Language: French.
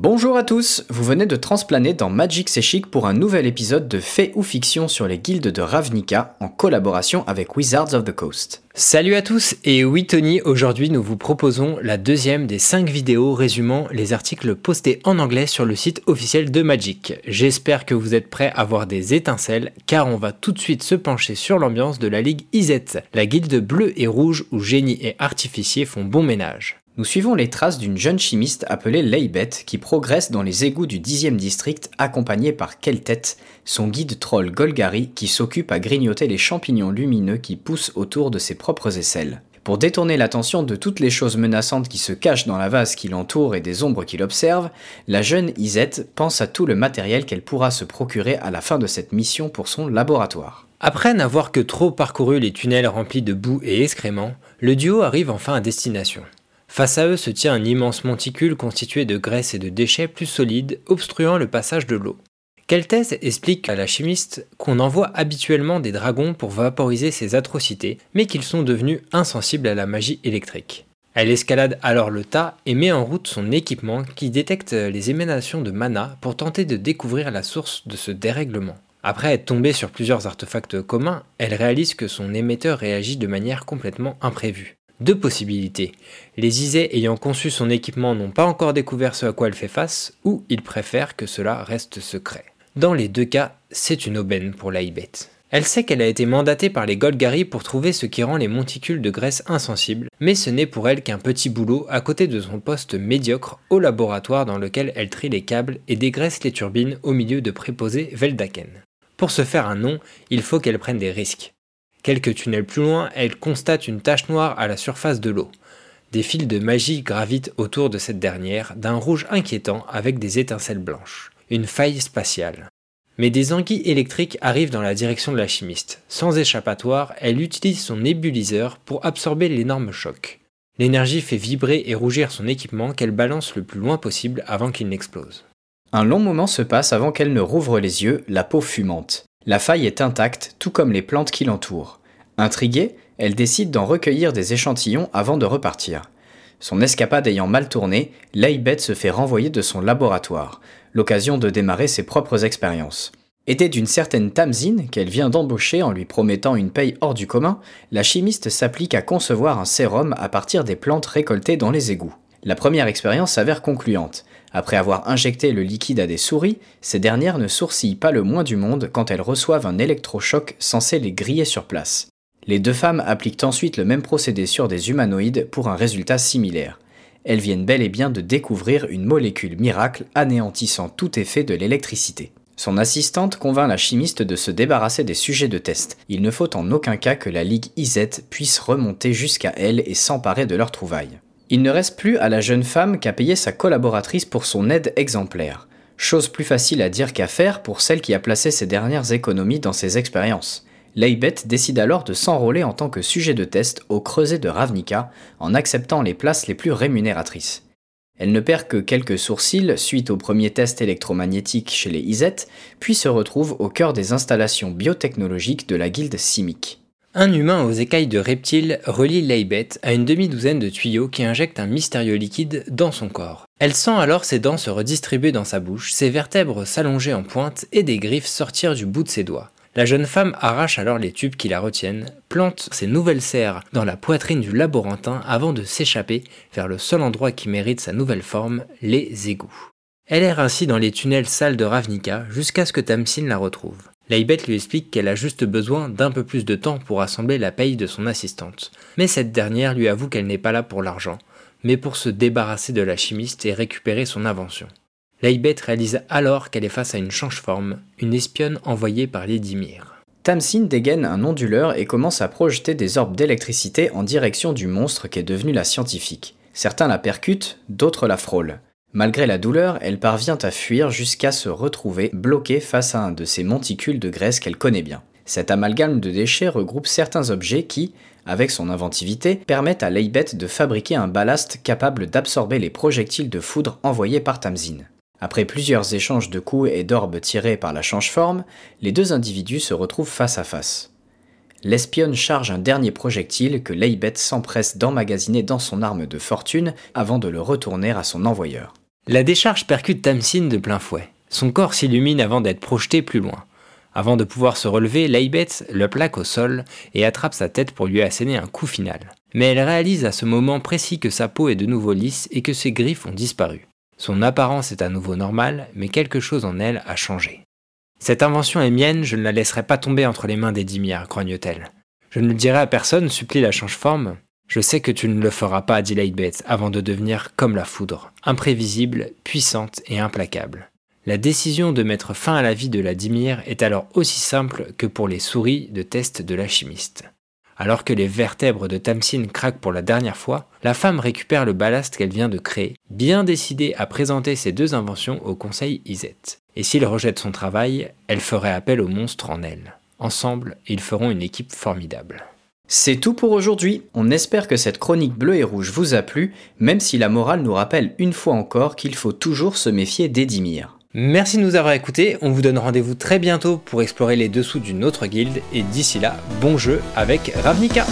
Bonjour à tous, vous venez de transplaner dans Magic C'est Chic pour un nouvel épisode de Fait ou Fiction sur les guildes de Ravnica en collaboration avec Wizards of the Coast. Salut à tous et oui Tony, aujourd'hui nous vous proposons la deuxième des cinq vidéos résumant les articles postés en anglais sur le site officiel de Magic. J'espère que vous êtes prêts à voir des étincelles car on va tout de suite se pencher sur l'ambiance de la Ligue IZ, la guilde bleue et rouge où génie et artificier font bon ménage nous suivons les traces d'une jeune chimiste appelée Leibet qui progresse dans les égouts du 10e district accompagnée par Keltet, son guide troll Golgari qui s'occupe à grignoter les champignons lumineux qui poussent autour de ses propres aisselles. Pour détourner l'attention de toutes les choses menaçantes qui se cachent dans la vase qui l'entoure et des ombres qui l'observent, la jeune Isette pense à tout le matériel qu'elle pourra se procurer à la fin de cette mission pour son laboratoire. Après n'avoir que trop parcouru les tunnels remplis de boue et excréments, le duo arrive enfin à destination. Face à eux se tient un immense monticule constitué de graisse et de déchets plus solides, obstruant le passage de l'eau. Keltez explique à la chimiste qu'on envoie habituellement des dragons pour vaporiser ces atrocités, mais qu'ils sont devenus insensibles à la magie électrique. Elle escalade alors le tas et met en route son équipement qui détecte les émanations de mana pour tenter de découvrir la source de ce dérèglement. Après être tombée sur plusieurs artefacts communs, elle réalise que son émetteur réagit de manière complètement imprévue. Deux possibilités. Les Isais ayant conçu son équipement n'ont pas encore découvert ce à quoi elle fait face, ou ils préfèrent que cela reste secret. Dans les deux cas, c'est une aubaine pour Laibet. Elle sait qu'elle a été mandatée par les Golgari pour trouver ce qui rend les monticules de graisse insensibles, mais ce n'est pour elle qu'un petit boulot à côté de son poste médiocre au laboratoire dans lequel elle trie les câbles et dégraisse les turbines au milieu de préposés Veldaken. Pour se faire un nom, il faut qu'elle prenne des risques. Quelques tunnels plus loin, elle constate une tache noire à la surface de l'eau. Des fils de magie gravitent autour de cette dernière, d'un rouge inquiétant avec des étincelles blanches. Une faille spatiale. Mais des anguilles électriques arrivent dans la direction de la chimiste. Sans échappatoire, elle utilise son nébuliseur pour absorber l'énorme choc. L'énergie fait vibrer et rougir son équipement qu'elle balance le plus loin possible avant qu'il n'explose. Un long moment se passe avant qu'elle ne rouvre les yeux, la peau fumante. La faille est intacte, tout comme les plantes qui l'entourent. Intriguée, elle décide d'en recueillir des échantillons avant de repartir. Son escapade ayant mal tourné, Leibet se fait renvoyer de son laboratoire, l'occasion de démarrer ses propres expériences. Aidée d'une certaine Tamzine qu'elle vient d'embaucher en lui promettant une paye hors du commun, la chimiste s'applique à concevoir un sérum à partir des plantes récoltées dans les égouts. La première expérience s'avère concluante. Après avoir injecté le liquide à des souris, ces dernières ne sourcillent pas le moins du monde quand elles reçoivent un électrochoc censé les griller sur place. Les deux femmes appliquent ensuite le même procédé sur des humanoïdes pour un résultat similaire. Elles viennent bel et bien de découvrir une molécule miracle anéantissant tout effet de l'électricité. Son assistante convainc la chimiste de se débarrasser des sujets de test. Il ne faut en aucun cas que la Ligue IZ puisse remonter jusqu'à elle et s'emparer de leurs trouvailles. Il ne reste plus à la jeune femme qu'à payer sa collaboratrice pour son aide exemplaire. Chose plus facile à dire qu'à faire pour celle qui a placé ses dernières économies dans ses expériences. Leibet décide alors de s'enrôler en tant que sujet de test au creuset de Ravnica en acceptant les places les plus rémunératrices. Elle ne perd que quelques sourcils suite au premier test électromagnétique chez les IZ, puis se retrouve au cœur des installations biotechnologiques de la guilde Simic. Un humain aux écailles de reptile relie Leibet à une demi-douzaine de tuyaux qui injectent un mystérieux liquide dans son corps. Elle sent alors ses dents se redistribuer dans sa bouche, ses vertèbres s'allonger en pointe et des griffes sortir du bout de ses doigts. La jeune femme arrache alors les tubes qui la retiennent, plante ses nouvelles serres dans la poitrine du laborantin avant de s'échapper vers le seul endroit qui mérite sa nouvelle forme, les égouts. Elle erre ainsi dans les tunnels sales de Ravnica jusqu'à ce que Tamsin la retrouve. Laibet lui explique qu'elle a juste besoin d'un peu plus de temps pour assembler la paye de son assistante. Mais cette dernière lui avoue qu'elle n'est pas là pour l'argent, mais pour se débarrasser de la chimiste et récupérer son invention. Laibet réalise alors qu'elle est face à une change-forme, une espionne envoyée par Lady Mir. Tamsin dégaine un onduleur et commence à projeter des orbes d'électricité en direction du monstre qu'est devenu la scientifique. Certains la percutent, d'autres la frôlent. Malgré la douleur, elle parvient à fuir jusqu'à se retrouver bloquée face à un de ces monticules de graisse qu'elle connaît bien. Cet amalgame de déchets regroupe certains objets qui, avec son inventivité, permettent à Leibet de fabriquer un ballast capable d'absorber les projectiles de foudre envoyés par Tamzin. Après plusieurs échanges de coups et d'orbes tirés par la change-forme, les deux individus se retrouvent face à face l'espionne charge un dernier projectile que Leibet s'empresse d'emmagasiner dans son arme de fortune avant de le retourner à son envoyeur. La décharge percute Tamsin de plein fouet. Son corps s'illumine avant d'être projeté plus loin. Avant de pouvoir se relever, Leibetz le plaque au sol et attrape sa tête pour lui asséner un coup final. Mais elle réalise à ce moment précis que sa peau est de nouveau lisse et que ses griffes ont disparu. Son apparence est à nouveau normale, mais quelque chose en elle a changé. Cette invention est mienne, je ne la laisserai pas tomber entre les mains des Dimières, grogne-t-elle. Je ne le dirai à personne, supplie la change-forme. Je sais que tu ne le feras pas, dit Lightbait, avant de devenir comme la foudre, imprévisible, puissante et implacable. La décision de mettre fin à la vie de la Dimir est alors aussi simple que pour les souris de test de l'alchimiste. Alors que les vertèbres de Tamsin craquent pour la dernière fois, la femme récupère le ballast qu'elle vient de créer, bien décidée à présenter ses deux inventions au conseil Iset. Et s'il rejette son travail, elle ferait appel au monstre en elle. Ensemble, ils feront une équipe formidable. C'est tout pour aujourd'hui. On espère que cette chronique bleue et rouge vous a plu, même si la morale nous rappelle une fois encore qu'il faut toujours se méfier d'Edimir. Merci de nous avoir écoutés, on vous donne rendez-vous très bientôt pour explorer les dessous d'une autre guilde, et d'ici là, bon jeu avec Ravnica